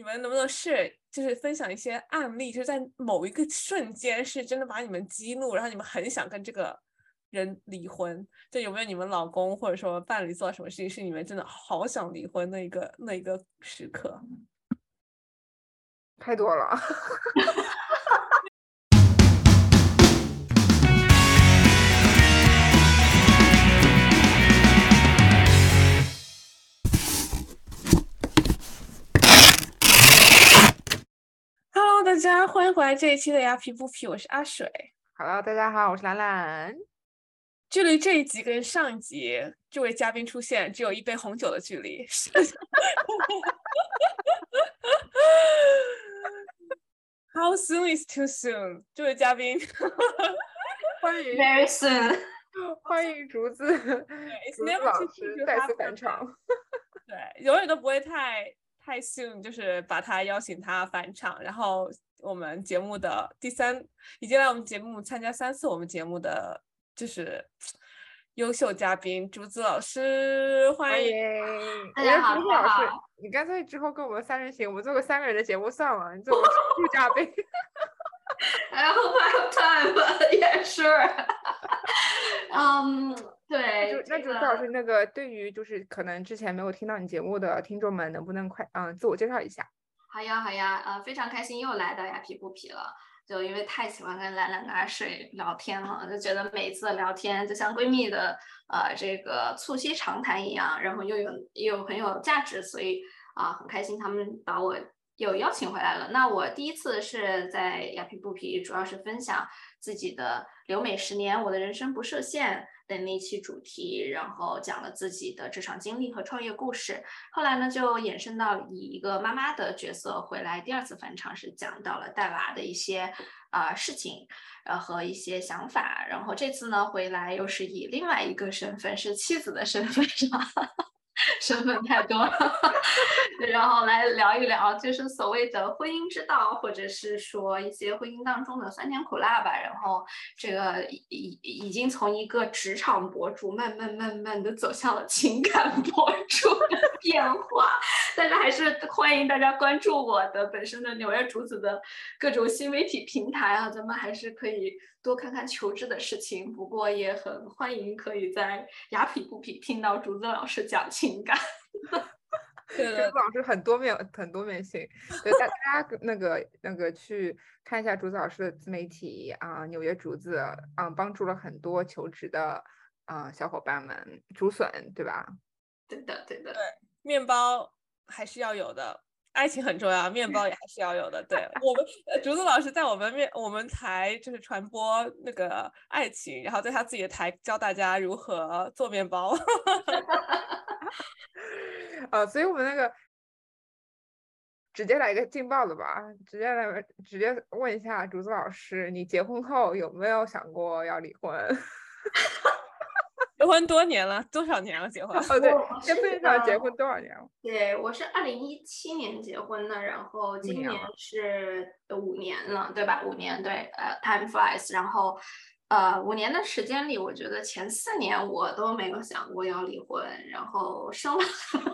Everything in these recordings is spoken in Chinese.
你们能不能是就是分享一些案例，就是在某一个瞬间是真的把你们激怒，然后你们很想跟这个人离婚？就有没有你们老公或者说伴侣做什么事情，是你们真的好想离婚那一个那一个时刻？太多了。Hello，大家欢迎回来这一期的牙皮不皮，我是阿水。Hello，大家好，我是兰兰。距离这一集跟上一集这位嘉宾出现只有一杯红酒的距离。How soon is too soon？这位嘉宾，欢迎 Very soon，欢迎竹子，It's 竹子 never 老 too 师 soon to 再次返场。对，永远都不会太太 soon，就是把他邀请他返场，然后我们节目的第三，已经来我们节目参加三次我们节目的就是优秀嘉宾竹子老师，欢迎。欢迎，我觉得大家好竹子老师你干脆之后跟我们三人行，我们做个三个人的节目算了，你做个 常驻嘉宾。I hope I have time. Yeah, sure. 嗯，对就，那这竹子老师，那个对于就是可能之前没有听到你节目的听众们，能不能快嗯自我介绍一下？好呀好呀，呃，非常开心又来到雅皮不皮了。就因为太喜欢跟兰兰跟阿水聊天了，就觉得每一次的聊天就像闺蜜的呃这个促膝长谈一样，然后又有又很有价值，所以啊、很开心他们把我又邀请回来了。那我第一次是在雅皮布皮，主要是分享自己的留美十年，我的人生不设限的那期主题，然后讲了自己的职场经历和创业故事。后来呢，就衍生到以一个妈妈的角色回来，第二次返场是讲到了带娃的一些啊、事情，呃和一些想法。然后这次呢回来又是以另外一个身份，是妻子的身份上。身份太多了，然后来聊一聊，就是所谓的婚姻之道，或者是说一些婚姻当中的酸甜苦辣吧。然后这个已已经从一个职场博主慢慢慢慢的走向了情感博主变化，但是还是欢迎大家关注我的本身的纽约竹子的各种新媒体平台啊，咱们还是可以多看看求职的事情。不过也很欢迎可以在雅痞不痞听到竹子老师讲情感。竹子老师很多面很多面性，对大大家 那个那个去看一下竹子老师的自媒体啊、纽约竹子啊、帮助了很多求职的啊、小伙伴们，竹笋对吧？对的，对的。面包还是要有的，爱情很重要，面包也还是要有的。对我们，竹子老师在我们面我们台就是传播那个爱情，然后在他自己的台教大家如何做面包。呃，所以我们那个直接来一个劲爆的吧，直接来直接问一下竹子老师，你结婚后有没有想过要离婚？结婚多年了，多少年了？结婚？哦，对我，跟是队长结婚多少年了？对，我是二零一七年结婚的，然后今年是呃五年了，对吧？五年，对，呃，time flies，然后。呃，五年的时间里，我觉得前四年我都没有想过要离婚，然后生了，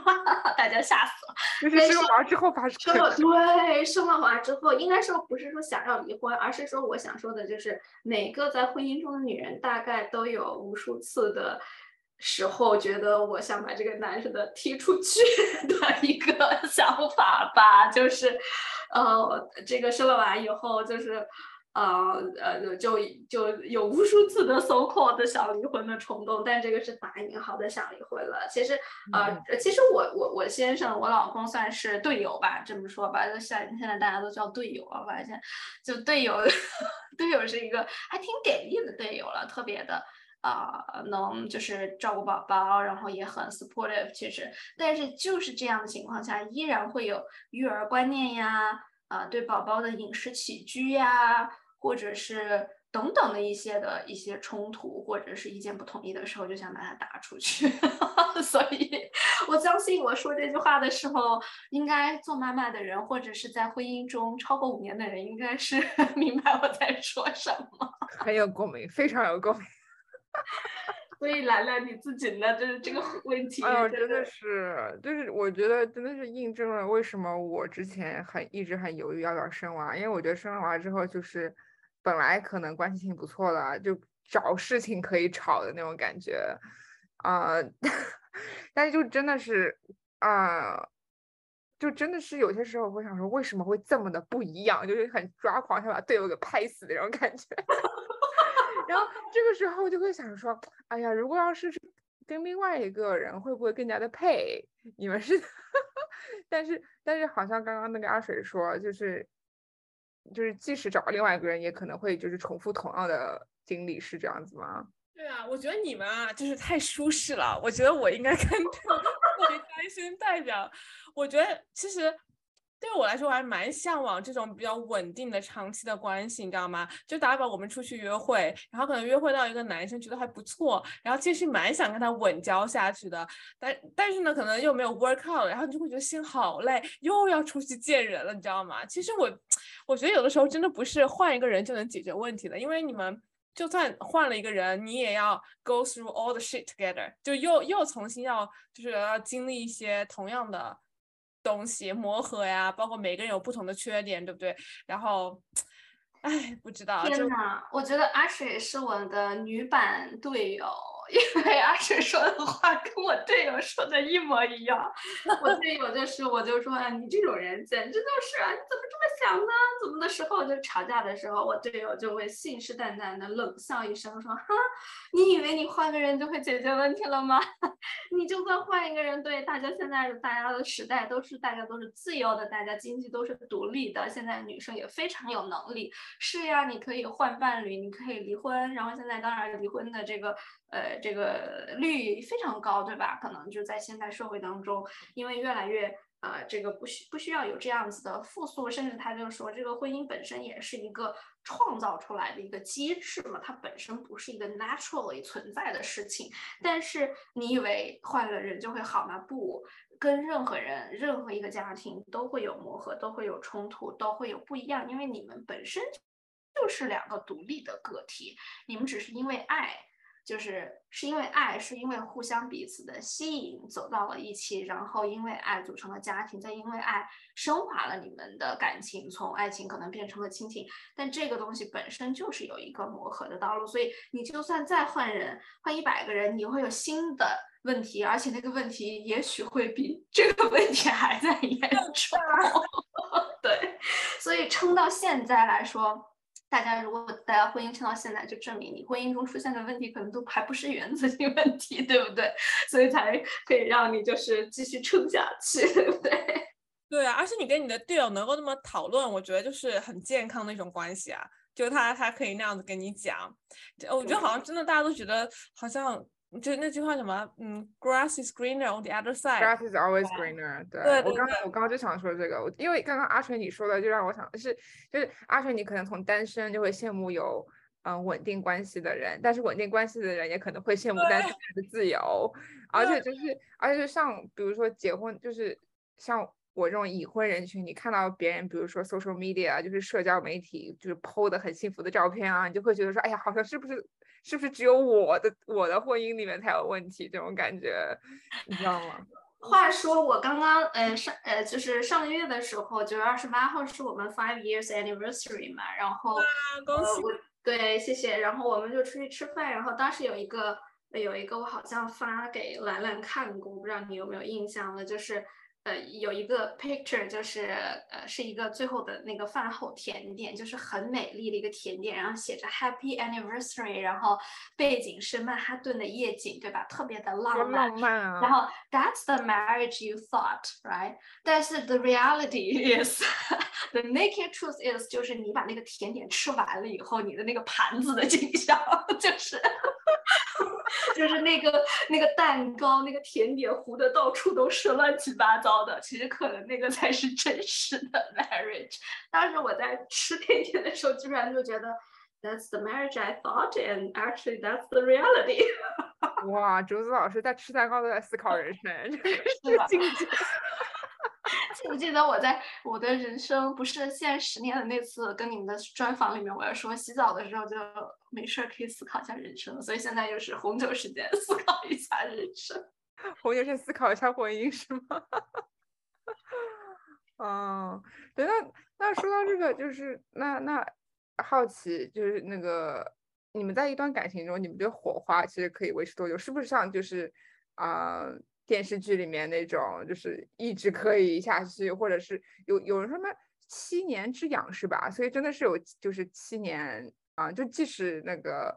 大家吓死了。就是生了娃之后发生生了对，生了娃之后，应该说不是说想要离婚，而是说我想说的就是每个在婚姻中的女人，大概都有无数次的时候，觉得我想把这个男生的踢出去的一个想法吧，就是，呃，这个生了娃以后，就是。呃呃，就就有无数次的 so called 的想离婚的冲动，但这个是打引号的想离婚了。其实嗯呃，其实我我我先生，我老公算是队友吧，这么说吧，就像现在大家都叫队友啊，发现就队友，队友是一个还挺给力的队友了，特别的。啊、能就是照顾宝宝，然后也很 supportive，其实，但是就是这样的情况下，依然会有育儿观念呀，啊、对宝宝的饮食起居呀，或者是等等的一些的一些冲突，或者是意见不统一的时候，就想把它打出去。所以，我相信我说这句话的时候，应该做妈妈的人，或者是在婚姻中超过五年的人，应该是 明白我在说什么。很有共鸣，非常有共鸣。所以兰兰你自己呢，就是这个问题，哎呦，真的是，就是我觉得真的是印证了为什么我之前很一直很犹豫要不要生娃，因为我觉得生了娃之后就是本来可能关系挺不错的，就找事情可以吵的那种感觉，啊，但是就真的是啊。就真的是有些时候会想说，为什么会这么的不一样？就是很抓狂，想把队友给拍死的那种感觉。然后这个时候就会想说，哎呀，如果要是跟另外一个人，会不会更加的配？你们是？但是但是好像刚刚那个阿水说，就是就是即使找另外一个人，也可能会就是重复同样的经历，是这样子吗？对啊，我觉得你们啊，就是太舒适了。我觉得我应该跟 作为单身代表。我觉得其实对我来说，我还蛮向往这种比较稳定的长期的关系，你知道吗？就打比方，我们出去约会，然后可能约会到一个男生觉得还不错，然后其实蛮想跟他稳交下去的，但但是呢，可能又没有 work out，然后你就会觉得心好累，又要出去见人了，你知道吗？其实我我觉得有的时候真的不是换一个人就能解决问题的，因为你们就算换了一个人，你也要 go through all the shit together，就又又重新要就是要经历一些同样的。东西磨合呀，包括每个人有不同的缺点，对不对？然后，哎，不知道。天哪，我觉得阿水是我的女版队友。因为阿水说的话跟我队友说的一模一样，我队友就是我就说啊，你这种人简直就是啊，你怎么这么想呢？怎么的时候就吵架的时候，我队友就会信誓旦旦的冷笑一声说，哈，你以为你换个人就会解决问题了吗？你就算换一个人，对大家现在大家的时代都是大家都是自由的，大家经济都是独立的，现在女生也非常有能力，是呀，你可以换伴侣，你可以离婚，然后现在当然离婚的这个。呃，这个率非常高，对吧？可能就在现代社会当中，因为越来越呃，这个不需不需要有这样子的复苏，甚至他就说，这个婚姻本身也是一个创造出来的一个机制嘛，它本身不是一个 naturally 存在的事情。但是你以为换了人就会好吗？不，跟任何人、任何一个家庭都会有磨合，都会有冲突，都会有不一样，因为你们本身就是两个独立的个体，你们只是因为爱。就是是因为爱，是因为互相彼此的吸引走到了一起，然后因为爱组成了家庭，再因为爱升华了你们的感情，从爱情可能变成了亲情。但这个东西本身就是有一个磨合的道路，所以你就算再换人，换一百个人，你会有新的问题，而且那个问题也许会比这个问题还在 严重。对，所以撑到现在来说。大家如果大家婚姻撑到现在，就证明你婚姻中出现的问题可能都还不是原则性问题，对不对？所以才可以让你就是继续撑下去，对不对？对啊，而且你跟你的队友能够那么讨论，我觉得就是很健康的一种关系啊。就他他可以那样子跟你讲，我觉得好像真的大家都觉得好像。就那句话什么，嗯，grass is greener on the other side。grass is always greener。对，我刚我刚刚就想说这个，因为刚刚阿锤你说的，就让我想是，就是阿锤你可能从单身就会羡慕有嗯稳定关系的人，但是稳定关系的人也可能会羡慕单身的自由，而且就是而且就像比如说结婚，就是像我这种已婚人群，你看到别人比如说 social media 就是社交媒体就是 PO 的很幸福的照片啊，你就会觉得说，哎呀，好像是不是？是不是只有我的我的婚姻里面才有问题？这种感觉，你知道吗？话说我刚刚，呃，上，呃，就是上个月的时候，九月二十八号是我们 five years anniversary 嘛，然后，恭喜，对，谢谢。然后我们就出去吃饭，然后当时有一个，有一个我好像发给兰兰看过，我不知道你有没有印象了，就是。呃，有一个 picture，就是呃，是一个最后的那个饭后甜点，就是很美丽的一个甜点，然后写着 Happy Anniversary，然后背景是曼哈顿的夜景，对吧？特别的浪漫。浪漫啊。然后 That's the marriage you thought, right？但是 the reality is，the naked truth is，就是你把那个甜点吃完了以后，你的那个盘子的景象就是。就是那个那个蛋糕，那个甜点糊的到处都是，乱七八糟的。其实可能那个才是真实的 marriage。当时我在吃甜点的时候，居然就觉得 that's the marriage I thought, and actually that's the reality。哇，竹子老师在吃蛋糕都在思考人生，这 是境界。记不记得我在我的人生不是现十年的那次跟你们的专访里面，我要说洗澡的时候就没事儿可以思考一下人生，所以现在就是红酒时间，思考一下人生。红酒是思考一下婚姻是吗？嗯，对，那那说到这个，就是那那好奇，就是那个你们在一段感情中，你们的火花其实可以维持多久？是不是像就是啊？电视剧里面那种就是一直可以下去，或者是有有人什么七年之痒是吧？所以真的是有就是七年啊，就即使那个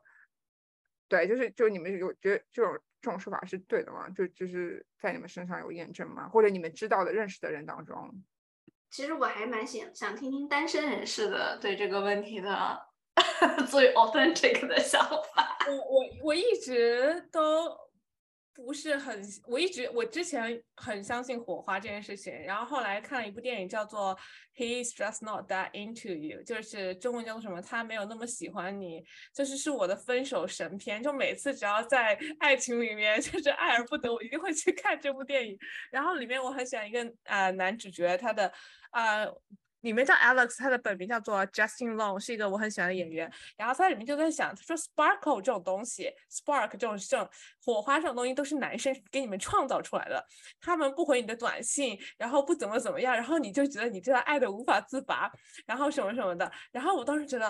对，就是就你们有觉得这种这种说法是对的吗？就就是在你们身上有验证吗？或者你们知道的认识的人当中？其实我还蛮想想听听单身人士的对这个问题的 最 authentic 的想法。我我我一直都。不是很，我一直我之前很相信火花这件事情，然后后来看了一部电影叫做《He's Just Not That Into You》，就是中文叫做什么？他没有那么喜欢你，就是是我的分手神片。就每次只要在爱情里面 就是爱而不得，我一定会去看这部电影。然后里面我很喜欢一个呃男主角，他的呃。里面叫 Alex，他的本名叫做 Justin Long，是一个我很喜欢的演员。然后他在里面就在想，他说 Sparkle 这种东西，Spark 这种这种火花这种东西都是男生给你们创造出来的。他们不回你的短信，然后不怎么怎么样，然后你就觉得你这样爱的无法自拔，然后什么什么的。然后我当时觉得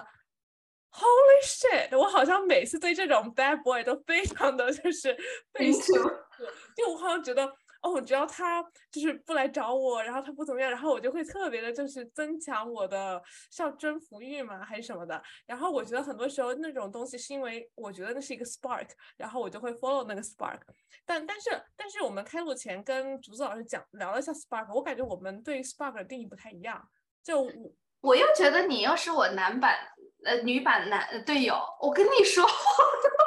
，Holy shit！我好像每次对这种 bad boy 都非常的就是被羞就我好像觉得。哦，只要他就是不来找我，然后他不怎么样，然后我就会特别的，就是增强我的像征服欲嘛，还是什么的。然后我觉得很多时候那种东西是因为我觉得那是一个 spark，然后我就会 follow 那个 spark。但但是但是我们开录前跟竹子老师讲聊了一下 spark，我感觉我们对 spark 的定义不太一样。就我我又觉得你要是我男版呃女版男队友，我跟你说。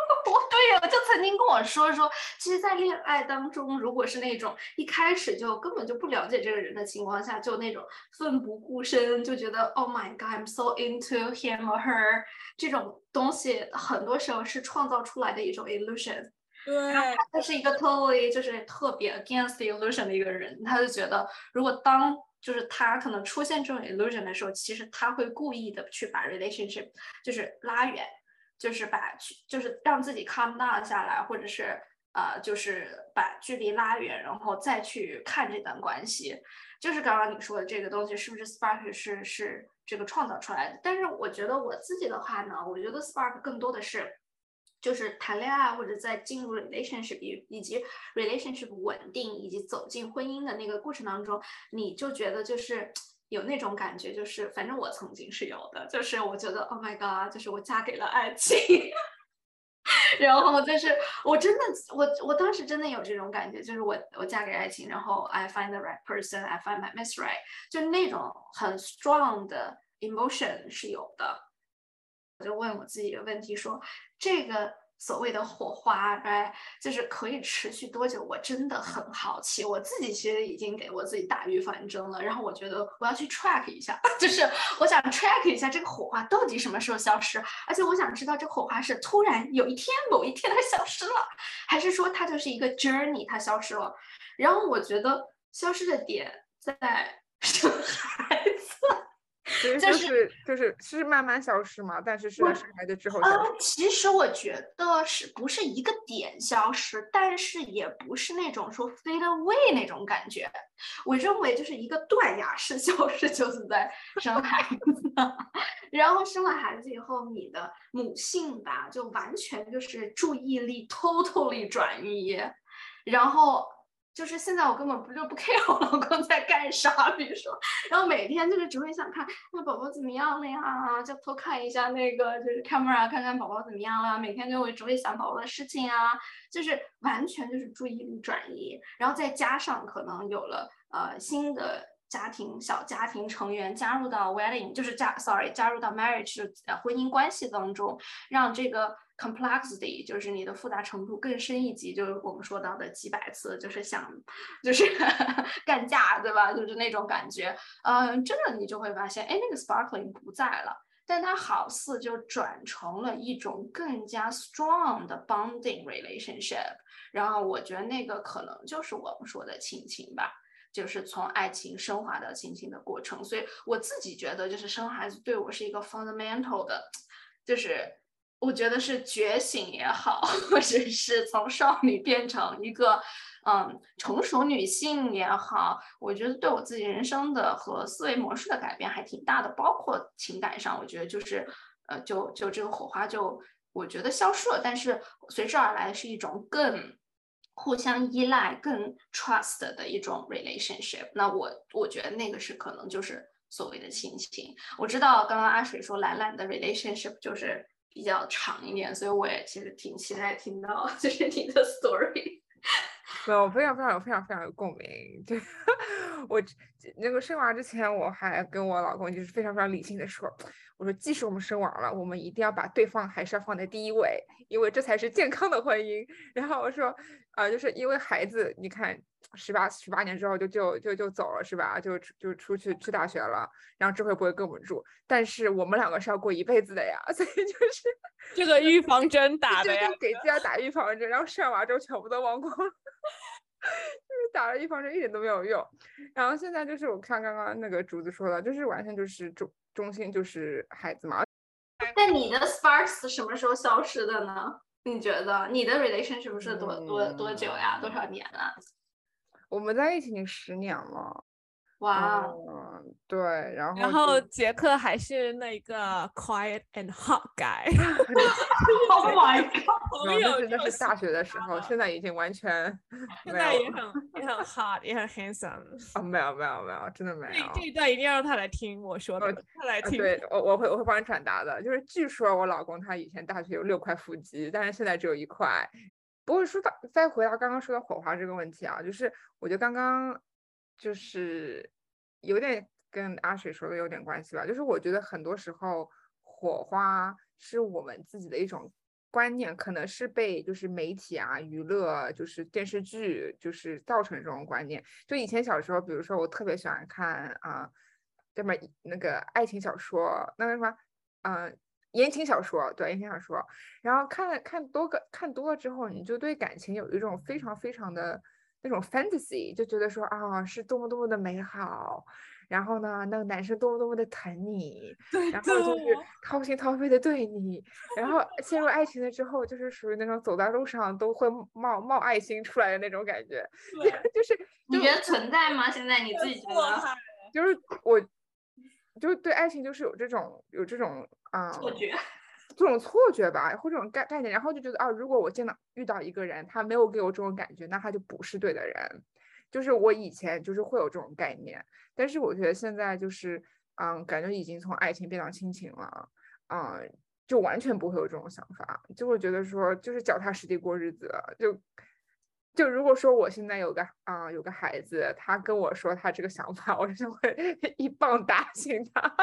队友就曾经跟我说说，其实，在恋爱当中，如果是那种一开始就根本就不了解这个人的情况下，就那种奋不顾身，就觉得 Oh my God，I'm so into him or her，这种东西，很多时候是创造出来的一种 illusion。对，他是一个 totally 就是特别 against illusion 的一个人，他就觉得，如果当就是他可能出现这种 illusion 的时候，其实他会故意的去把 relationship 就是拉远。就是把，就是让自己 calm down 下来，或者是呃，就是把距离拉远，然后再去看这段关系。就是刚刚你说的这个东西，是不是 spark 是是这个创造出来的？但是我觉得我自己的话呢，我觉得 spark 更多的是，就是谈恋爱或者在进入 relationship 以以及 relationship 稳定以及走进婚姻的那个过程当中，你就觉得就是。有那种感觉，就是反正我曾经是有的，就是我觉得 Oh my God，就是我嫁给了爱情，然后就是我真的，我我当时真的有这种感觉，就是我我嫁给爱情，然后 I find the right person，I find my Miss Right，就那种很 strong 的 emotion 是有的。我就问我自己一个问题，说这个。所谓的火花，哎，就是可以持续多久？我真的很好奇。我自己其实已经给我自己打预防针了，然后我觉得我要去 track 一下，就是我想 track 一下这个火花到底什么时候消失，而且我想知道这火花是突然有一天某一天它消失了，还是说它就是一个 journey 它消失了？然后我觉得消失的点在生孩子。就是就是是慢慢消失嘛，但是是生孩子之后消失。其实我觉得是不是一个点消失，但是也不是那种说 fade away 那种感觉。我认为就是一个断崖式 消失，就是在生孩子。然后生了孩子以后，你的母性吧，就完全就是注意力 totally 转移，然后。就是现在我根本不就不 care 我老公在干啥，比如说，然后每天就是只会想看那宝宝怎么样了呀，就偷看一下那个就是 camera 看看宝宝怎么样了，每天就会只会想宝宝的事情啊，就是完全就是注意力转移，然后再加上可能有了呃新的家庭小家庭成员加入到 wedding，就是加 sorry 加入到 marriage 呃婚姻关系当中，让这个。Complexity 就是你的复杂程度更深一级，就是我们说到的几百次，就是想，就是 干架，对吧？就是那种感觉，嗯，真的你就会发现，哎，那个 sparkling 不在了，但它好似就转成了一种更加 strong 的 bonding relationship。然后我觉得那个可能就是我们说的亲情吧。就是从爱情升华到亲情的过程。所以我自己觉得，就是生孩子对我是一个 fundamental 的，就是我觉得是觉醒也好，或者是从少女变成一个嗯成熟女性也好，我觉得对我自己人生的和思维模式的改变还挺大的，包括情感上，我觉得就是呃就就这个火花就。我觉得消失了，但是随之而来的是一种更互相依赖、更 trust 的一种 relationship。那我我觉得那个是可能就是所谓的亲情。我知道刚刚阿水说兰兰的 relationship 就是比较长一点，所以我也其实挺期待听到 就是你的 story。没有，非常非常有非常非常有共鸣。就我那个生娃之前，我还跟我老公就是非常非常理性的说，我说即使我们生娃了，我们一定要把对方还是要放在第一位，因为这才是健康的婚姻。然后我说，啊，就是因为孩子，你看十八十八年之后就就就就走了是吧？就就出去去大学了，然后这回不会跟我们住，但是我们两个是要过一辈子的呀，所以就是 这个预防针打的呀，给自己打预防针，然后生完之后全部都忘光了。就是打了预防针一点都没有用，然后现在就是我看刚刚那个竹子说的，就是完全就是中中心就是孩子嘛。那你的 sparks 什么时候消失的呢？你觉得你的 relation 是不是多多多久呀？多少年了？我们在一起已经十年了。哇，对，然后然后杰克还是那个 quiet and hot guy。Oh my god！没有，那是大学的时候，现在已经完全现在也很也很 hot，也很 handsome。啊，没有没有没有，真的没有。这一段一定要让他来听我说的，他来听。对，我我会我会帮你转达的。就是据说我老公他以前大学有六块腹肌，但是现在只有一块。不过说到再回到刚刚说的火花这个问题啊，就是我觉得刚刚。就是有点跟阿水说的有点关系吧，就是我觉得很多时候火花是我们自己的一种观念，可能是被就是媒体啊、娱乐、就是电视剧就是造成这种观念。就以前小时候，比如说我特别喜欢看啊，这么那个爱情小说，那个什么，嗯，言情小说，对，言情小说。然后看了看多个看多了之后，你就对感情有一种非常非常的。那种 fantasy 就觉得说啊，是多么多么的美好，然后呢，那个男生多么多么的疼你，然后就是掏心掏肺的对你，然后陷入爱情了之后，就是属于那种走在路上都会冒冒爱心出来的那种感觉，就是你觉得存在吗？现在你自己觉得？就是我，就是对爱情就是有这种有这种啊错觉。这种错觉吧，或这种概概念，然后就觉得啊，如果我见到遇到一个人，他没有给我这种感觉，那他就不是对的人。就是我以前就是会有这种概念，但是我觉得现在就是，嗯，感觉已经从爱情变到亲情了，嗯，就完全不会有这种想法，就会觉得说就是脚踏实地过日子。就就如果说我现在有个啊有个孩子，他跟我说他这个想法，我就会一棒打醒他。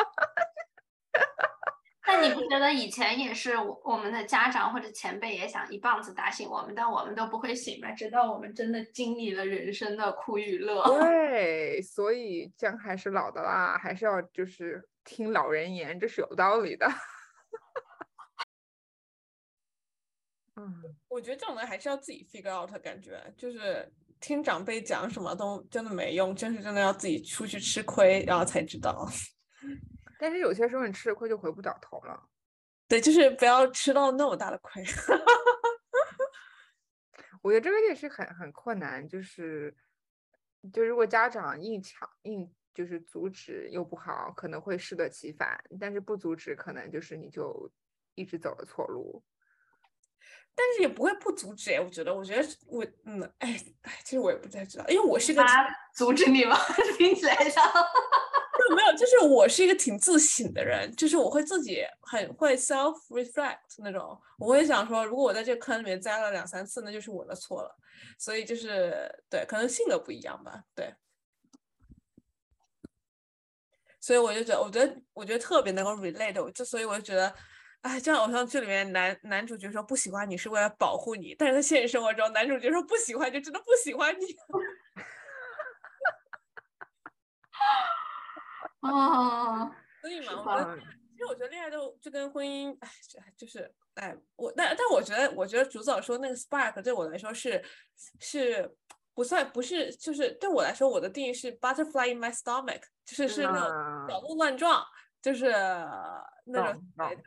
那你不觉得以前也是我我们的家长或者前辈也想一棒子打醒我们，但我们都不会醒吗？直到我们真的经历了人生的苦与乐。对，所以姜还是老的辣，还是要就是听老人言，这是有道理的。嗯，我觉得这种人还是要自己 figure out，感觉就是听长辈讲什么都真的没用，真是真的要自己出去吃亏，然后才知道。但是有些时候你吃了亏就回不了头了，对，就是不要吃到那么大的亏。我觉得这个也是很很困难，就是就如果家长硬抢硬就是阻止又不好，可能会适得其反；但是不阻止，可能就是你就一直走了错路。但是也不会不阻止哎，我觉得，我觉得我嗯，哎哎，其实我也不太知道，因为我是个阻止你吗？听起来像。没有，就是我是一个挺自省的人，就是我会自己很会 self reflect 那种，我会想说，如果我在这个坑里面栽了两三次，那就是我的错了。所以就是对，可能性格不一样吧，对。所以我就觉得，我觉得，我觉得特别能够 relate，我就所以我就觉得，哎，就像偶像剧里面男男主角说不喜欢你是为了保护你，但是在现实生活中，男主角说不喜欢就真的不喜欢你。啊，所以嘛，我觉得？其实我觉得恋爱就就跟婚姻，哎，就是哎，我但但我觉得我觉得主早说那个 spark 对我来说是是不算不是，就是对我来说，我的定义是 butterfly in my stomach，就是是那种小鹿。乱撞，就是那种对对，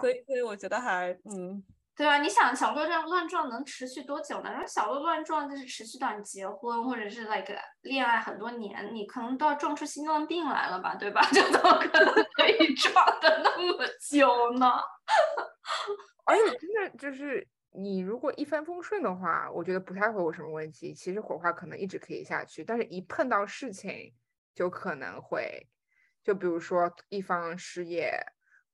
所以所以我觉得还嗯。对啊，你想小鹿乱乱撞能持续多久呢？然后小鹿乱撞就是持续到你结婚或者是 like 恋爱很多年，你可能都要撞出心脏病来了吧，对吧？就怎么可能可以 撞的那么久呢？而且真的就是你如果一帆风顺的话，我觉得不太会有什么问题。其实火花可能一直可以下去，但是一碰到事情就可能会，就比如说一方失业，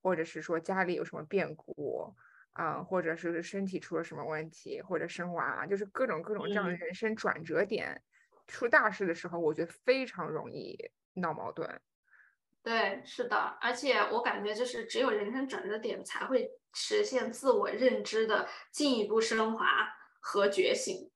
或者是说家里有什么变故。啊，或者是身体出了什么问题，或者生娃，就是各种各种这样的人生转折点，出大事的时候，我觉得非常容易闹矛盾。对，是的，而且我感觉就是只有人生转折点才会实现自我认知的进一步升华和觉醒。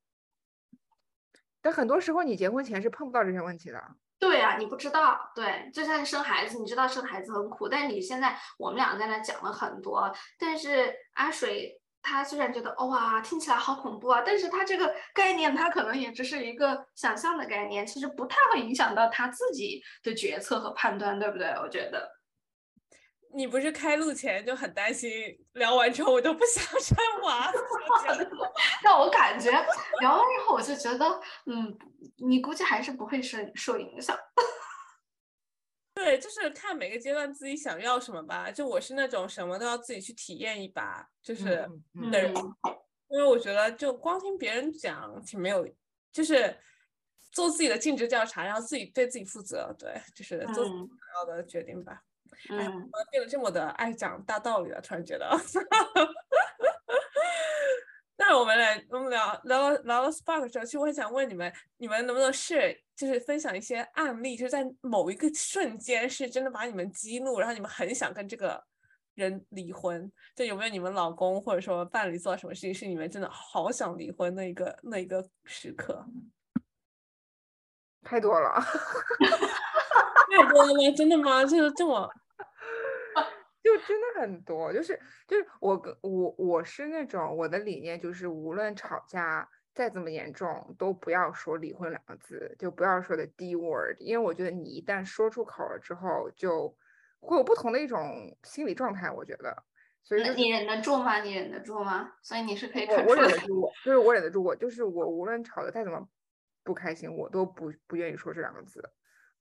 但很多时候，你结婚前是碰不到这些问题的。对啊，你不知道，对，就像生孩子，你知道生孩子很苦，但是你现在我们俩在那讲了很多，但是阿水他虽然觉得哇听起来好恐怖啊，但是他这个概念他可能也只是一个想象的概念，其实不太会影响到他自己的决策和判断，对不对？我觉得。你不是开录前就很担心，聊完之后我都不想生娃，让我感觉聊完之后我就觉得，嗯，你估计还是不会受受影响。对，就是看每个阶段自己想要什么吧。就我是那种什么都要自己去体验一把，就是的人，因为我觉得就光听别人讲挺没有，就是做自己的尽职调查，然后自己对自己负责，对，就是做自己想要的决定吧。哎，怎么变得这么的爱讲大道理了？突然觉得，那我们来，我们聊聊到聊到 Spark 的时候，其实我很想问你们，你们能不能是就是分享一些案例，就是在某一个瞬间是真的把你们激怒，然后你们很想跟这个人离婚？就有没有你们老公或者说伴侣做什么事情，是你们真的好想离婚那一个那一个时刻？太多了，太多了吗？真的吗？就是这么。就真的很多，就是就是我跟我我是那种我的理念就是无论吵架再怎么严重都不要说离婚两个字，就不要说的 D word，因为我觉得你一旦说出口了之后，就会有不同的一种心理状态。我觉得，所以你忍得住吗？你忍得住吗？所以你是可以我忍得住，就是我忍得住，我就是我无论吵得再怎么不开心，我都不不愿意说这两个字。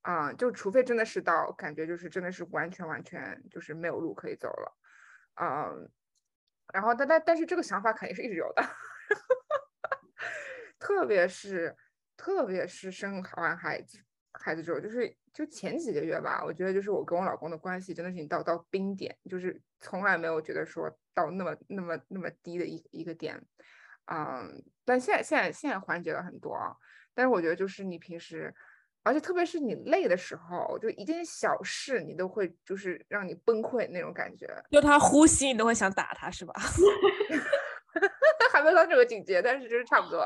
啊，就除非真的是到感觉就是真的是完全完全就是没有路可以走了，嗯，然后但但但是这个想法肯定是一直有的，特别是特别是生完孩子孩子之后，就是就前几个月吧，我觉得就是我跟我老公的关系真的是已经到到冰点，就是从来没有觉得说到那么那么那么低的一一个点，嗯，但现在现在现在缓解了很多啊，但是我觉得就是你平时。而且特别是你累的时候，就一件小事你都会就是让你崩溃那种感觉。就他呼吸，你都会想打他，是吧？还没到这个境界，但是就是差不多。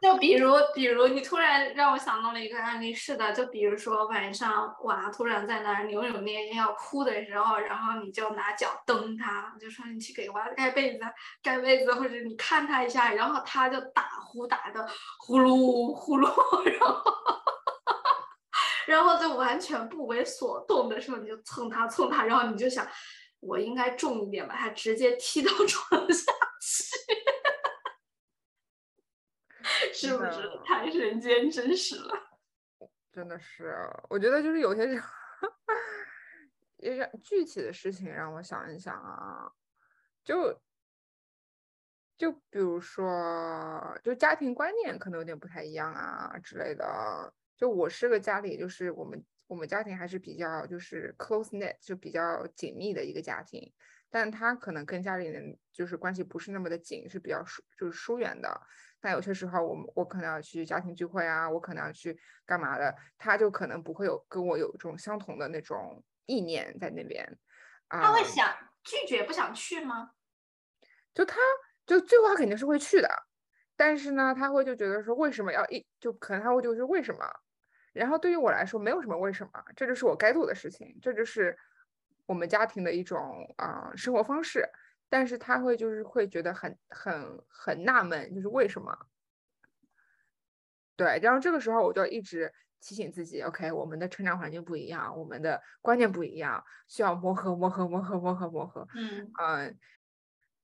就比 如，比如你突然让我想到了一个案例，是的，就比如说晚上娃突然在那儿扭扭捏捏要哭的时候，然后你就拿脚蹬他，就说你去给娃盖被子，盖被子，或者你看他一下，然后他就打呼打的呼噜呼噜，然后。然后就完全不为所动的时候，你就蹭他蹭他，然后你就想，我应该重一点，把他直接踢到床下去，是不是太人间真实了？真的是，我觉得就是有些具体的事情让我想一想啊，就就比如说，就家庭观念可能有点不太一样啊之类的。就我是个家里，就是我们我们家庭还是比较就是 close knit，就比较紧密的一个家庭，但他可能跟家里人就是关系不是那么的紧，是比较疏就是疏远的。但有些时候，我们我可能要去家庭聚会啊，我可能要去干嘛的，他就可能不会有跟我有这种相同的那种意念在那边。啊他会想拒绝不想去吗？就他就最后他肯定是会去的，但是呢，他会就觉得说为什么要一就可能他会就是为什么？然后对于我来说，没有什么为什么，这就是我该做的事情，这就是我们家庭的一种啊生活方式。但是他会就是会觉得很很很纳闷，就是为什么？对，然后这个时候我就一直提醒自己，OK，我们的成长环境不一样，我们的观念不一样，需要磨合，磨合，磨合，磨合，磨合。嗯嗯，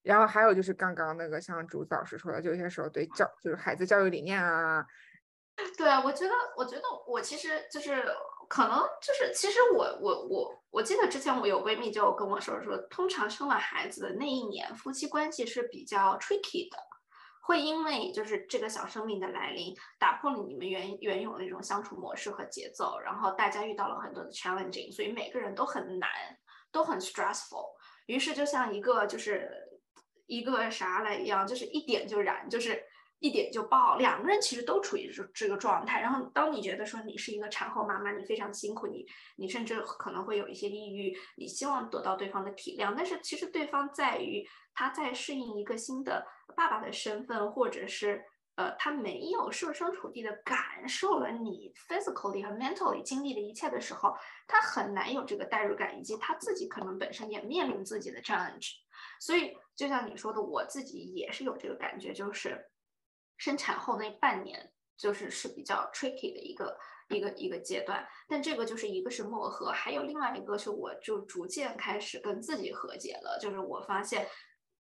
然后还有就是刚刚那个像竹子老师说的，就有些时候对教就是孩子教育理念啊，对啊，我觉得，我觉得我其实就是可能就是，其实我我我我记得之前我有闺蜜就跟我说说，通常生了孩子的那一年，夫妻关系是比较 tricky 的，会因为就是这个小生命的来临，打破了你们原原有的那种相处模式和节奏，然后大家遇到了很多的 challenging，所以每个人都很难，都很 stressful，于是就像一个就是一个啥来一样，就是一点就燃，就是。一点就爆，两个人其实都处于这这个状态。然后，当你觉得说你是一个产后妈妈，你非常辛苦，你你甚至可能会有一些抑郁，你希望得到对方的体谅，但是其实对方在于他在适应一个新的爸爸的身份，或者是呃他没有设身处地的感受了你 physically 和 mentally 经历的一切的时候，他很难有这个代入感，以及他自己可能本身也面临自己的 challenge。所以，就像你说的，我自己也是有这个感觉，就是。生产后那半年就是是比较 tricky 的一个一个一个阶段，但这个就是一个是磨合，还有另外一个是我就逐渐开始跟自己和解了，就是我发现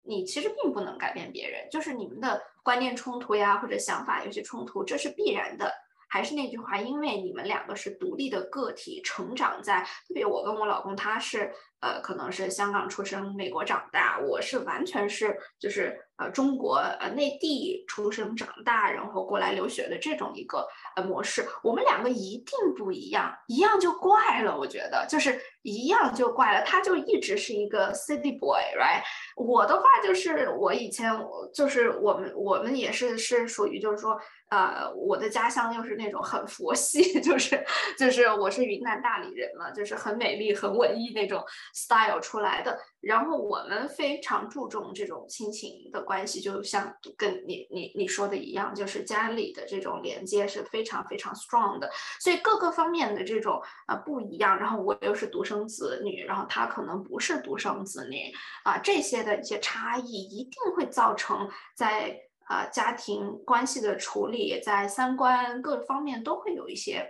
你其实并不能改变别人，就是你们的观念冲突呀或者想法有些冲突，这是必然的。还是那句话，因为你们两个是独立的个体，成长在特别我跟我老公他是呃可能是香港出生，美国长大，我是完全是就是。呃，中国呃内地出生长大，然后过来留学的这种一个呃模式，我们两个一定不一样，一样就怪了。我觉得就是一样就怪了，他就一直是一个 city boy，right？我的话就是我以前就是我们我们也是是属于就是说呃我的家乡又是那种很佛系，就是就是我是云南大理人嘛，就是很美丽很文艺那种 style 出来的。然后我们非常注重这种亲情的关系，就像跟你你你说的一样，就是家里的这种连接是非常非常 strong 的，所以各个方面的这种呃不一样。然后我又是独生子女，然后他可能不是独生子女啊，这些的一些差异一定会造成在啊家庭关系的处理，在三观各方面都会有一些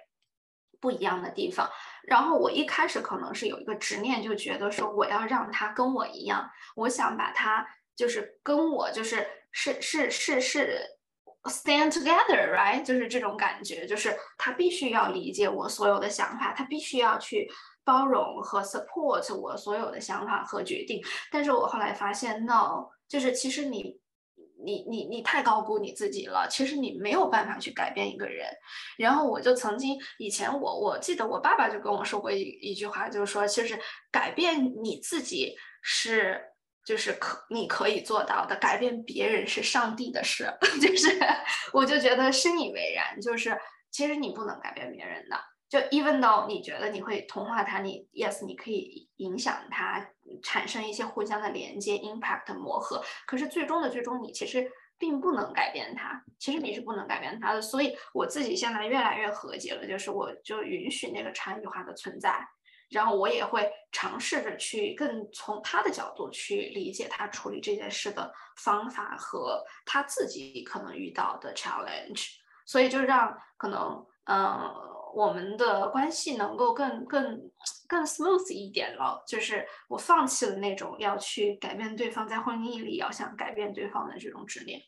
不一样的地方。然后我一开始可能是有一个执念，就觉得说我要让他跟我一样，我想把他就是跟我就是是是是是 stand together，right？就是这种感觉，就是他必须要理解我所有的想法，他必须要去包容和 support 我所有的想法和决定。但是我后来发现，no，就是其实你。你你你太高估你自己了，其实你没有办法去改变一个人。然后我就曾经以前我我记得我爸爸就跟我说过一一句话，就是说，其实改变你自己是就是可你可以做到的，改变别人是上帝的事。就是我就觉得深以为然，就是其实你不能改变别人的。就 even though 你觉得你会同化他，你 yes 你可以影响他，产生一些互相的连接，impact 磨合。可是最终的最终，你其实并不能改变他，其实你是不能改变他的。所以我自己现在越来越和解了，就是我就允许那个差异化的存在，然后我也会尝试着去更从他的角度去理解他处理这件事的方法和他自己可能遇到的 challenge，所以就让可能嗯。我们的关系能够更更更 smooth 一点了，就是我放弃了那种要去改变对方，在婚姻里要想改变对方的这种执念。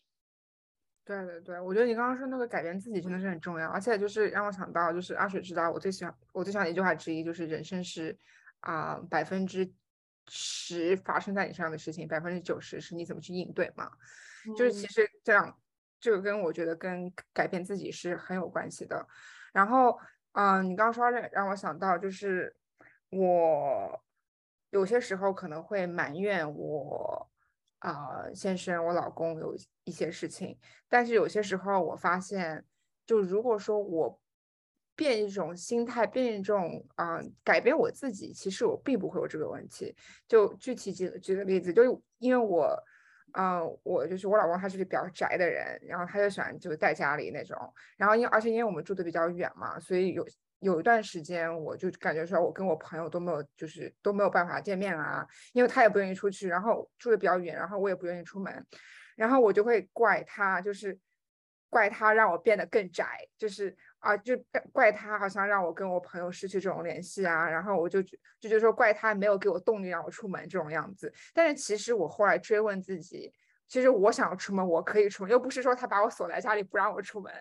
对对对，我觉得你刚刚说那个改变自己真的是很重要，而且就是让我想到，就是阿水知道我最喜欢我最喜欢的一句话之一，就是人生是啊百分之十发生在你身上的事情，百分之九十是你怎么去应对嘛。就是其实这样，这个跟我觉得跟改变自己是很有关系的。然后，嗯，你刚刚说让让我想到，就是我有些时候可能会埋怨我啊先生、我老公有一些事情，但是有些时候我发现，就如果说我变一种心态，变一种啊改变我自己，其实我并不会有这个问题。就具体举举个例子，就因为我。嗯，我就是我老公，他是比较宅的人，然后他就喜欢就是在家里那种，然后因而且因为我们住的比较远嘛，所以有有一段时间我就感觉说，我跟我朋友都没有就是都没有办法见面啊，因为他也不愿意出去，然后住的比较远，然后我也不愿意出门，然后我就会怪他，就是怪他让我变得更宅，就是啊，就怪他好像让我跟我朋友失去这种联系啊，然后我就就就说怪他没有给我动力让我出门这种样子。但是其实我后来追问自己，其实我想要出门，我可以出门，又不是说他把我锁在家里不让我出门，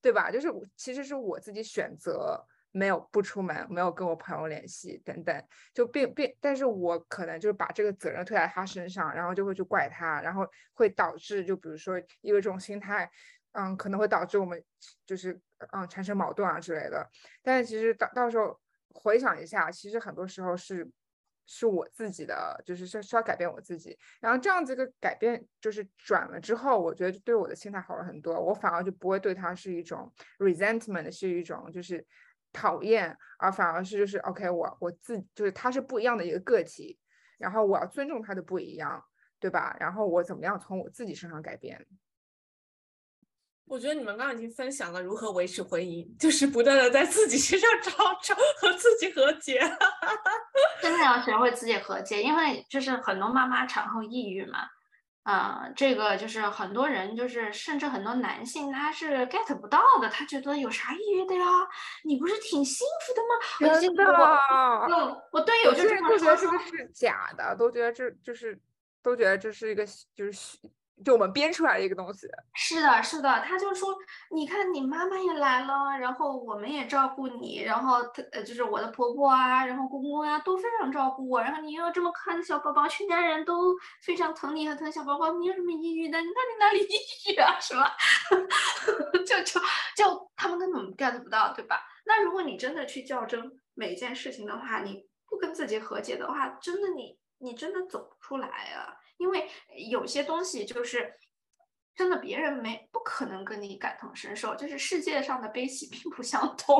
对吧？就是其实是我自己选择。没有不出门，没有跟我朋友联系等等，就并并，但是我可能就是把这个责任推在他身上，然后就会去怪他，然后会导致就比如说因为这种心态，嗯，可能会导致我们就是嗯产生矛盾啊之类的。但是其实到到时候回想一下，其实很多时候是是我自己的，就是需需要改变我自己。然后这样子一个改变就是转了之后，我觉得对我的心态好了很多，我反而就不会对他是一种 resentment，是一种就是。讨厌，而反而是就是 OK，我我自就是他是不一样的一个个体，然后我要尊重他的不一样，对吧？然后我怎么样从我自己身上改变？我觉得你们刚刚已经分享了如何维持婚姻，就是不断的在自己身上找找和自己和解，真的要学会自己和解，因为就是很多妈妈产后抑郁嘛。啊，这个就是很多人，就是甚至很多男性，他是 get 不到的。他觉得有啥抑郁的呀？你不是挺幸福的吗？真的，我我队友就这么说，是不是假的，都觉得这就是都觉得这是一个就是。就我们编出来的一个东西，是的，是的，他就说，你看你妈妈也来了，然后我们也照顾你，然后他呃就是我的婆婆啊，然后公公啊都非常照顾我，然后你又这么可爱的小宝宝，全家人都非常疼你和疼小宝宝，你有什么抑郁的？你看你哪里抑郁啊？什么？就就就他们根本 get 不到，对吧？那如果你真的去较真每一件事情的话，你不跟自己和解的话，真的你你真的走不出来啊。因为有些东西就是真的，别人没不可能跟你感同身受，就是世界上的悲喜并不相通，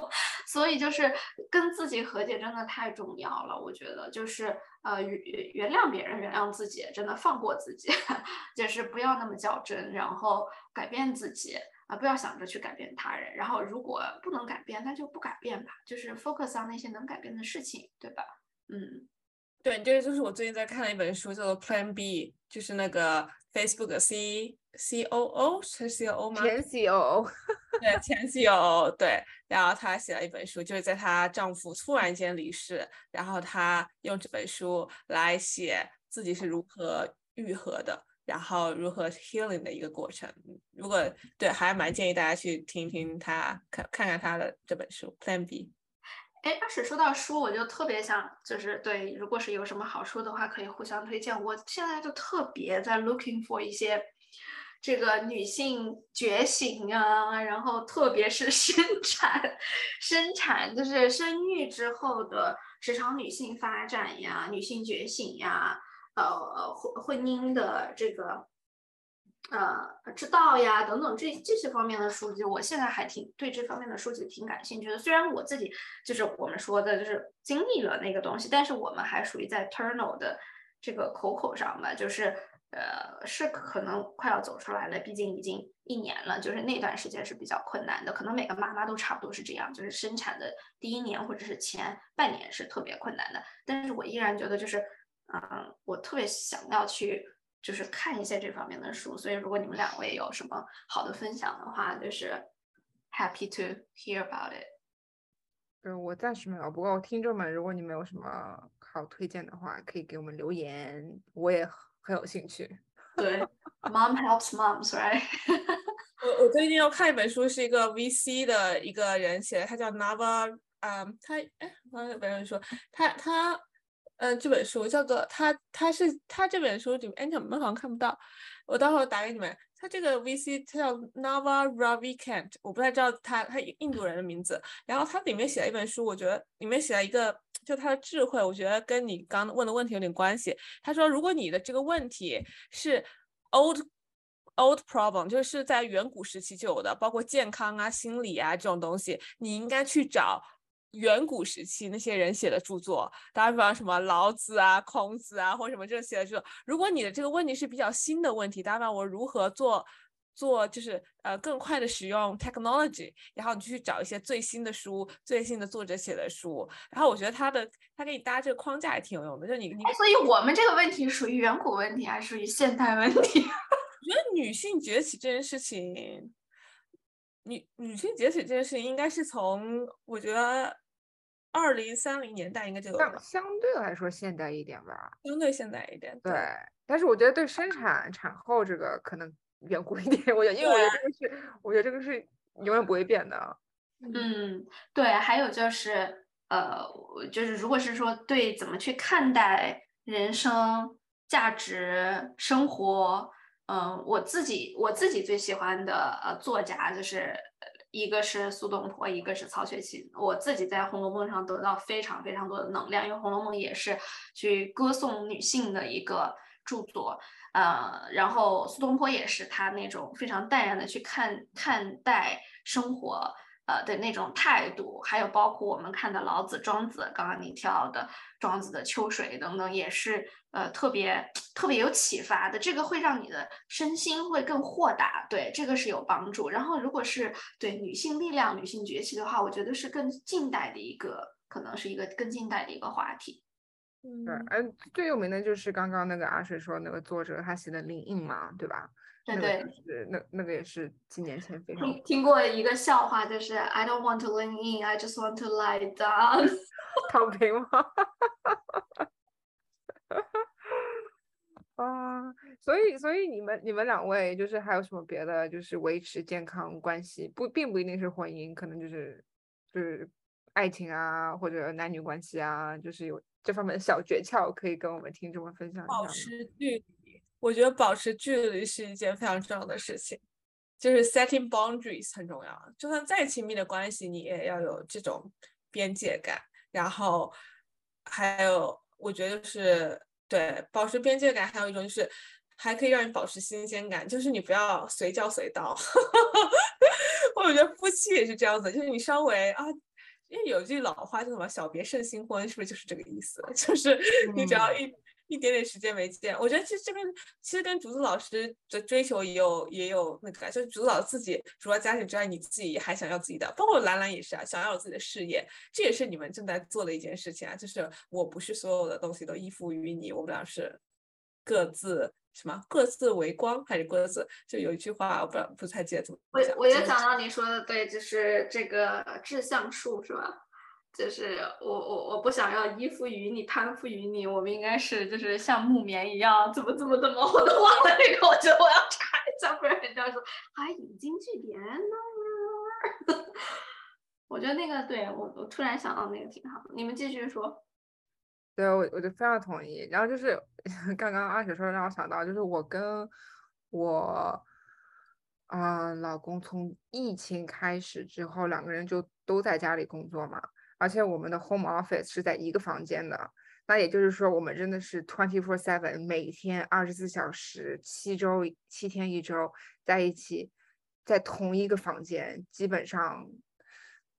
所以就是跟自己和解真的太重要了。我觉得就是呃原原谅别人，原谅自己，真的放过自己，就是不要那么较真，然后改变自己啊，不要想着去改变他人。然后如果不能改变，那就不改变吧，就是 focus on 那些能改变的事情，对吧？嗯。对，这个就是我最近在看的一本书，叫做 Plan B，就是那个 Facebook C C O O 是 C O O 吗？前 C O O，对，前 C O O，对。然后她写了一本书，就是在她丈夫突然间离世，然后她用这本书来写自己是如何愈合的，然后如何 healing 的一个过程。如果对，还蛮建议大家去听听她看看看她的这本书 Plan B。哎，阿水说到书，我就特别想，就是对，如果是有什么好书的话，可以互相推荐。我现在就特别在 looking for 一些这个女性觉醒啊，然后特别是 生产、生产就是生育之后的职场女性发展呀、女性觉醒呀，呃，婚婚姻的这个。呃，知道呀，等等这这些方面的书籍，我现在还挺对这方面的书籍挺感兴趣的。虽然我自己就是我们说的，就是经历了那个东西，但是我们还属于在 tunnel 的这个口口上吧，就是呃，是可能快要走出来了。毕竟已经一年了，就是那段时间是比较困难的，可能每个妈妈都差不多是这样，就是生产的第一年或者是前半年是特别困难的。但是我依然觉得，就是嗯，我特别想要去。就是看一些这方面的书，所以如果你们两位有什么好的分享的话，就是 happy to hear about it。嗯，我暂时没有，不过听众们，如果你们有什么好推荐的话，可以给我们留言，我也很有兴趣。对，mom helps moms，right？我我最近要看一本书，是一个 VC 的一个人写的，他叫 Nava，嗯，他哎，刚才别人说他他。嗯，这本书叫做他，他是他这本书里面，哎，你们好像看不到，我待会儿打给你们。他这个 VC 他叫 Nava Ravikant，我不太知道他他印度人的名字。然后他里面写了一本书，我觉得里面写了一个，就他的智慧，我觉得跟你刚问的问题有点关系。他说，如果你的这个问题是 old old problem，就是在远古时期就有的，包括健康啊、心理啊这种东西，你应该去找。远古时期那些人写的著作，打比方什么老子啊、孔子啊，或什么这些的著作。如果你的这个问题是比较新的问题，打比方我如何做做，就是呃更快的使用 technology，然后你去找一些最新的书、最新的作者写的书。然后我觉得他的他给你搭这个框架也挺有用的，就你你。所以我们这个问题属于远古问题还是属于现代问题？我觉得女性崛起这件事情。女女性崛起这件事情，应该是从我觉得二零三零年代应该就有了，相相对来说现代一点吧。相对现代一点。对，但是我觉得对生产产后这个可能远古一点，我觉得，因为我觉得这个是，我觉得这个是永远不会变的。嗯，对，还有就是，呃，就是如果是说对怎么去看待人生、价值、生活，嗯、我自己我自己最喜欢的呃作家就是呃一个是苏东坡，一个是曹雪芹。我自己在《红楼梦》上得到非常非常多的能量，因为《红楼梦》也是去歌颂女性的一个著作。呃，然后苏东坡也是他那种非常淡然的去看看待生活，呃的那种态度，还有包括我们看的老子、庄子，刚刚你提到的庄子的秋水等等，也是呃特别特别有启发的。这个会让你的身心会更豁达，对这个是有帮助。然后如果是对女性力量、女性崛起的话，我觉得是更近代的一个，可能是一个更近代的一个话题。对，嗯，嗯，最有名的就是刚刚那个阿水说那个作者他写的《灵印》嘛，对吧？对那个对是那那个也是几年前非常听听过一个笑话，就是 I don't want to lean in, I just want to lie down。躺平吗？啊，所以所以你们你们两位就是还有什么别的，就是维持健康关系，不并不一定是婚姻，可能就是就是爱情啊，或者男女关系啊，就是有这方面的小诀窍，可以跟我们听众们分享一下保吗？持距离，我觉得保持距离是一件非常重要的事情，就是 setting boundaries 很重要。就算再亲密的关系，你也要有这种边界感。然后还有，我觉得就是对保持边界感，还有一种就是还可以让你保持新鲜感，就是你不要随叫随到。我觉得夫妻也是这样子，就是你稍微啊。因为有句老话叫什么“小别胜新婚”，是不是就是这个意思？就是你只要一、一点点时间没见，我觉得其实这跟其实跟竹子老师的追求也有也有那个，就是竹子老师自己除了家庭之外，你自己还想要自己的，包括兰兰也是啊，想要有自己的事业，这也是你们正在做的一件事情啊。就是我不是所有的东西都依附于你，我们俩是各自什么各自为光，还是各自就有一句话我不不太记得怎么我我也想到你说的对，就是这个志向树是吧？就是我我我不想要依附于你，攀附于你，我们应该是就是像木棉一样，怎么怎么怎么，我都忘了那个，我觉得我要查一下，不然人家说还引经据典呢。我觉得那个对我我突然想到那个挺好的，你们继续说。对，我我就非常同意。然后就是 刚刚阿雪说让我想到，就是我跟我啊、老公从疫情开始之后，两个人就都在家里工作嘛，而且我们的 home office 是在一个房间的。那也就是说，我们真的是 twenty four seven，每天二十四小时，七周七天一周在一起，在同一个房间，基本上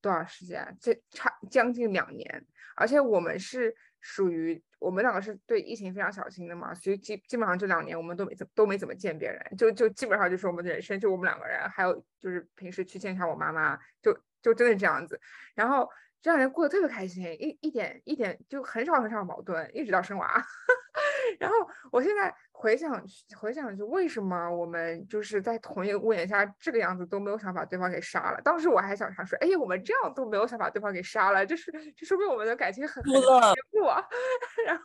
多少时间？这差将近两年。而且我们是属于我们两个是对疫情非常小心的嘛，所以基基本上这两年我们都没怎都没怎么见别人，就就基本上就是我们的人生就我们两个人，还有就是平时去见一下我妈妈，就就真的这样子。然后这两年过得特别开心，一一点一点就很少很少矛盾，一直到生娃。然后我现在回想回想，就为什么我们就是在同一个屋檐下这个样子都没有想把对方给杀了？当时我还想想说，哎呀，我们这样都没有想把对方给杀了，这是这说明我们的感情很很哭了坚固啊。然后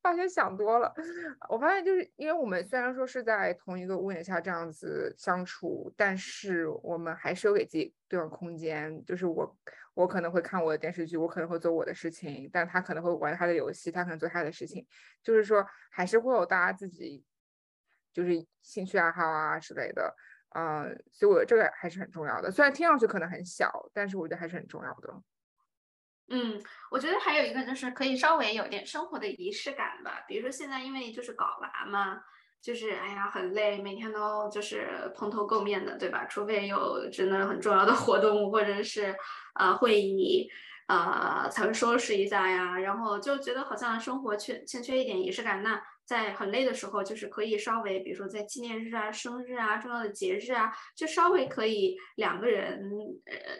发现想多了，我发现就是因为我们虽然说是在同一个屋檐下这样子相处，但是我们还是有给自己对方空间。就是我我可能会看我的电视剧，我可能会做我的事情，但他可能会玩他的游戏，他可能做他的事情。就是说还是会有大家自己就是兴趣爱好啊之类的，嗯，所以我觉得这个还是很重要的。虽然听上去可能很小，但是我觉得还是很重要的。嗯，我觉得还有一个就是可以稍微有点生活的仪式感吧，比如说现在因为就是搞娃嘛，就是哎呀很累，每天都就是蓬头垢面的，对吧？除非有真的很重要的活动或者是呃会议，呃才会收拾一下呀，然后就觉得好像生活缺欠缺一点仪式感。那在很累的时候，就是可以稍微，比如说在纪念日啊、生日啊、重要的节日啊，就稍微可以两个人，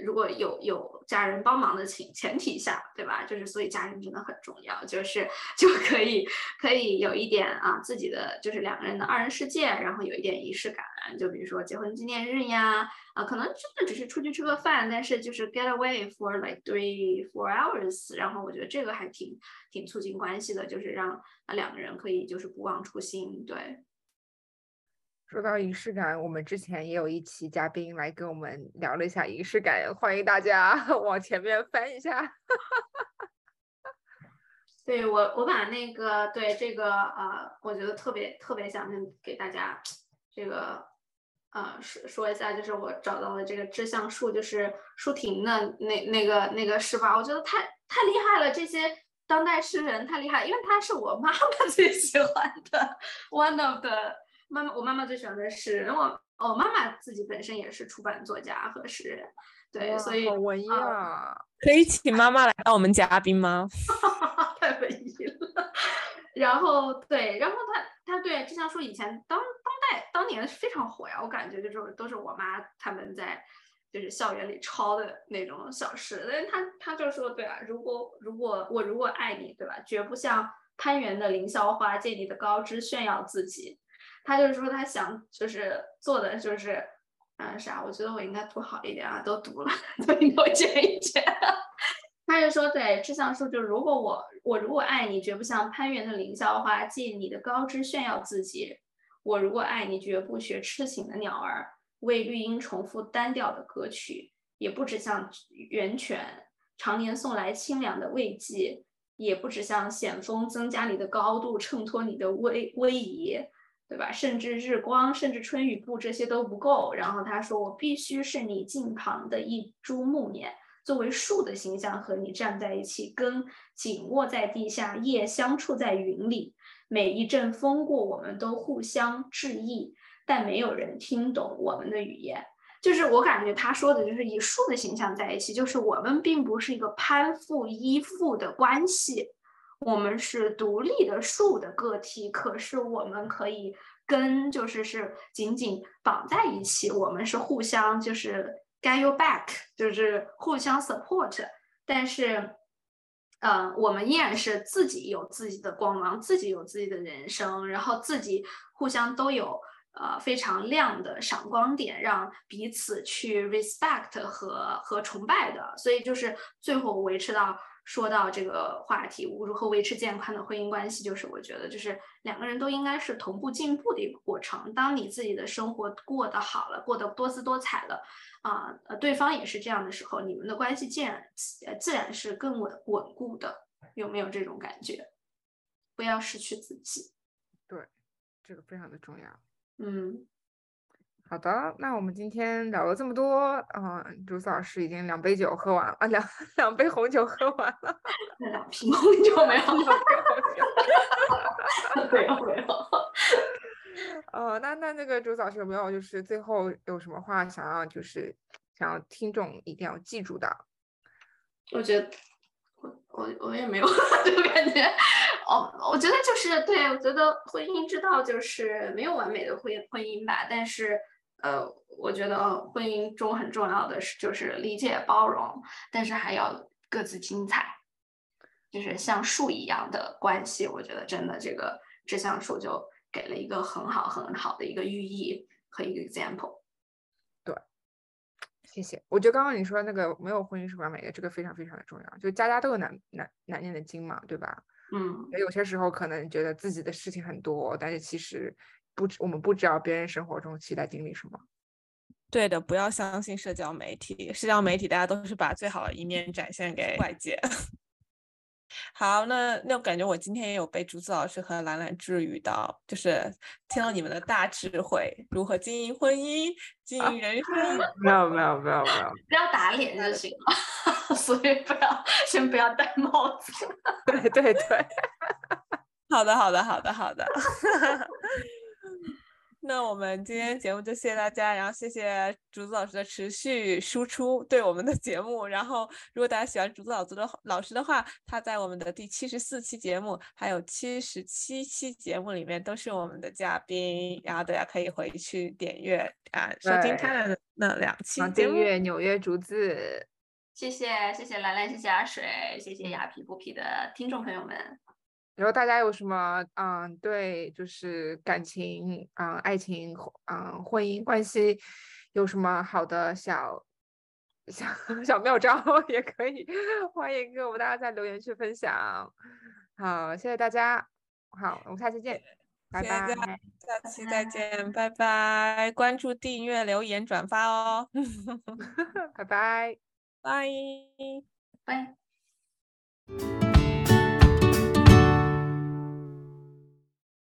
如果有有家人帮忙的情前提下，对吧？就是所以家人真的很重要，就是就可以可以有一点啊自己的就是两个人的二人世界，然后有一点仪式感，就比如说结婚纪念日呀，啊，可能真的只是出去吃个饭，但是就是 get away for like three four hours，然后我觉得这个还挺挺促进关系的，就是让啊两个人可以就是不忘初心，对。说到仪式感，我们之前也有一期嘉宾来跟我们聊了一下仪式感，欢迎大家 往前面翻一下。对我，我把那个对这个呃，我觉得特别特别想给大家这个呃说说一下，就是我找到了这个志向树，就是舒婷的那那个那个诗吧，我觉得太太厉害了，这些当代诗人太厉害，因为他是我妈妈 最喜欢的 one of the。妈妈，我妈妈最喜欢的是我，我妈妈自己本身也是出版作家和诗人，对，所以好文艺啊！可以请妈妈来当我们嘉宾吗？太文艺了。然后对，然后他他对就像说以前当当代当年非常火呀，我感觉就是都是我妈他们在就是校园里抄的那种小诗，但是他他就说对啊，如果如果我如果爱你，对吧？绝不像攀援的凌霄花借你的高枝炫耀自己。他就是说，他想就是做的就是，嗯，啥？我觉得我应该读好一点啊，都读了，都应该卷一卷。他就说，对，志向树就如果我我如果爱你，绝不像攀援的凌霄花借你的高枝炫耀自己；我如果爱你，绝不学痴情的鸟儿为绿荫重复单调的歌曲，也不止像源泉常年送来清凉的慰藉，也不止像险峰增加你的高度，衬托你的威威仪。对吧？甚至日光，甚至春雨布，这些都不够。然后他说：“我必须是你近旁的一株木棉，作为树的形象和你站在一起，根紧握在地下，叶相触在云里。每一阵风过，我们都互相致意，但没有人听懂我们的语言。就是我感觉他说的就是以树的形象在一起，就是我们并不是一个攀附依附的关系。”我们是独立的树的个体，可是我们可以跟就是是紧紧绑在一起。我们是互相就是 get you back，就是互相 support。但是，呃，我们依然是自己有自己的光芒，自己有自己的人生，然后自己互相都有呃非常亮的闪光点，让彼此去 respect 和和崇拜的。所以就是最后维持到。说到这个话题，如何维持健康的婚姻关系，就是我觉得，就是两个人都应该是同步进步的一个过程。当你自己的生活过得好了，过得多姿多彩了，啊，呃，对方也是这样的时候，你们的关系自然，呃，自然是更稳稳固的。有没有这种感觉？不要失去自己。对，这个非常的重要。嗯。好的，那我们今天聊了这么多，嗯，朱子老师已经两杯酒喝完了，啊两 两杯红酒喝完了，两瓶红酒没有，没有没有。哦，那那那个朱子老师有没有就是最后有什么话想要就是想要听众一定要记住的？我觉得我我我也没有就感觉，哦，我觉得就是对我觉得婚姻之道就是没有完美的婚婚姻吧，但是。呃，我觉得婚姻中很重要的是就是理解包容，但是还要各自精彩，就是像树一样的关系。我觉得真的这个志向树就给了一个很好很好的一个寓意和一个 example。对，谢谢。我觉得刚刚你说那个没有婚姻是完美的，这个非常非常的重要。就家家都有难难难念的经嘛，对吧？嗯，有些时候可能觉得自己的事情很多，但是其实。不，我们不知道别人生活中期待经历什么。对的，不要相信社交媒体。社交媒体大家都是把最好的一面展现给外界。好，那那我感觉我今天也有被竹子老师和兰兰治愈到，就是听到你们的大智慧，如何经营婚姻、经营人生。没有，没有，没有，没有，不要打脸就行了。所以不要，先不要戴帽子。对对对。好的，好的，好的，好的。那我们今天节目就谢谢大家，然后谢谢竹子老师的持续输出对我们的节目。然后，如果大家喜欢竹子老师的老师的话，他在我们的第七十四期节目还有七十七期节目里面都是我们的嘉宾，然后大家可以回去点阅啊，收听他的那两期节目。订阅纽约竹子，谢谢谢谢兰兰，谢谢阿水，谢谢雅皮不皮的听众朋友们。然后大家有什么嗯对就是感情嗯爱情嗯婚姻关系有什么好的小小小妙招 也可以欢迎跟我们大家在留言区分享。好，谢谢大家。好，我们下期见，拜拜。下期再见，拜拜。关注、订阅、留言、转发哦。拜拜，拜 拜。